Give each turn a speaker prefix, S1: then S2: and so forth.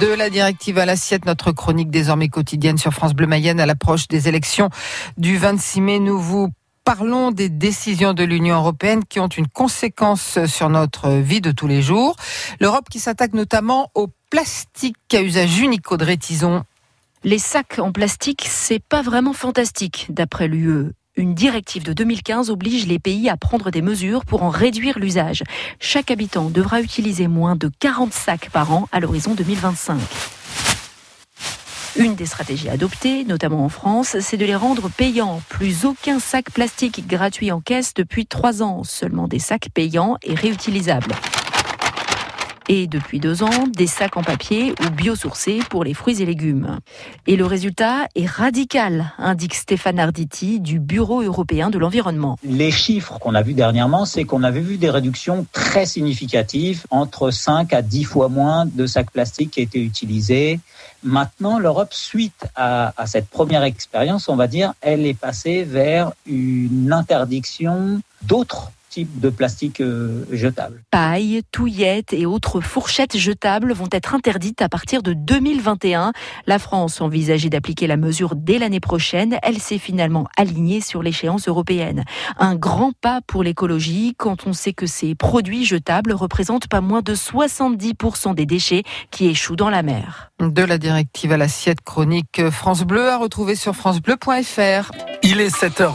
S1: De la directive à l'assiette, notre chronique désormais quotidienne sur France Bleu Mayenne à l'approche des élections du 26 mai. Nous vous parlons des décisions de l'Union européenne qui ont une conséquence sur notre vie de tous les jours. L'Europe qui s'attaque notamment au plastique à usage unique, Audrey Tison.
S2: Les sacs en plastique, c'est pas vraiment fantastique, d'après l'UE. Une directive de 2015 oblige les pays à prendre des mesures pour en réduire l'usage. Chaque habitant devra utiliser moins de 40 sacs par an à l'horizon 2025. Une des stratégies adoptées, notamment en France, c'est de les rendre payants. Plus aucun sac plastique gratuit en caisse depuis trois ans, seulement des sacs payants et réutilisables. Et depuis deux ans, des sacs en papier ou biosourcés pour les fruits et légumes. Et le résultat est radical, indique Stéphane Arditi du Bureau européen de l'environnement.
S3: Les chiffres qu'on a vus dernièrement, c'est qu'on avait vu des réductions très significatives, entre 5 à 10 fois moins de sacs plastiques qui étaient utilisés. Maintenant, l'Europe, suite à, à cette première expérience, on va dire, elle est passée vers une interdiction d'autres types de plastique euh, jetable.
S2: Paille, touillettes et autres fourchettes jetables vont être interdites à partir de 2021. La France envisageait d'appliquer la mesure dès l'année prochaine. Elle s'est finalement alignée sur l'échéance européenne. Un grand pas pour l'écologie quand on sait que ces produits jetables représentent pas moins de 70% des déchets qui échouent dans la mer.
S1: De la directive à l'assiette chronique France Bleu à retrouver sur francebleu.fr.
S4: Il est 7h.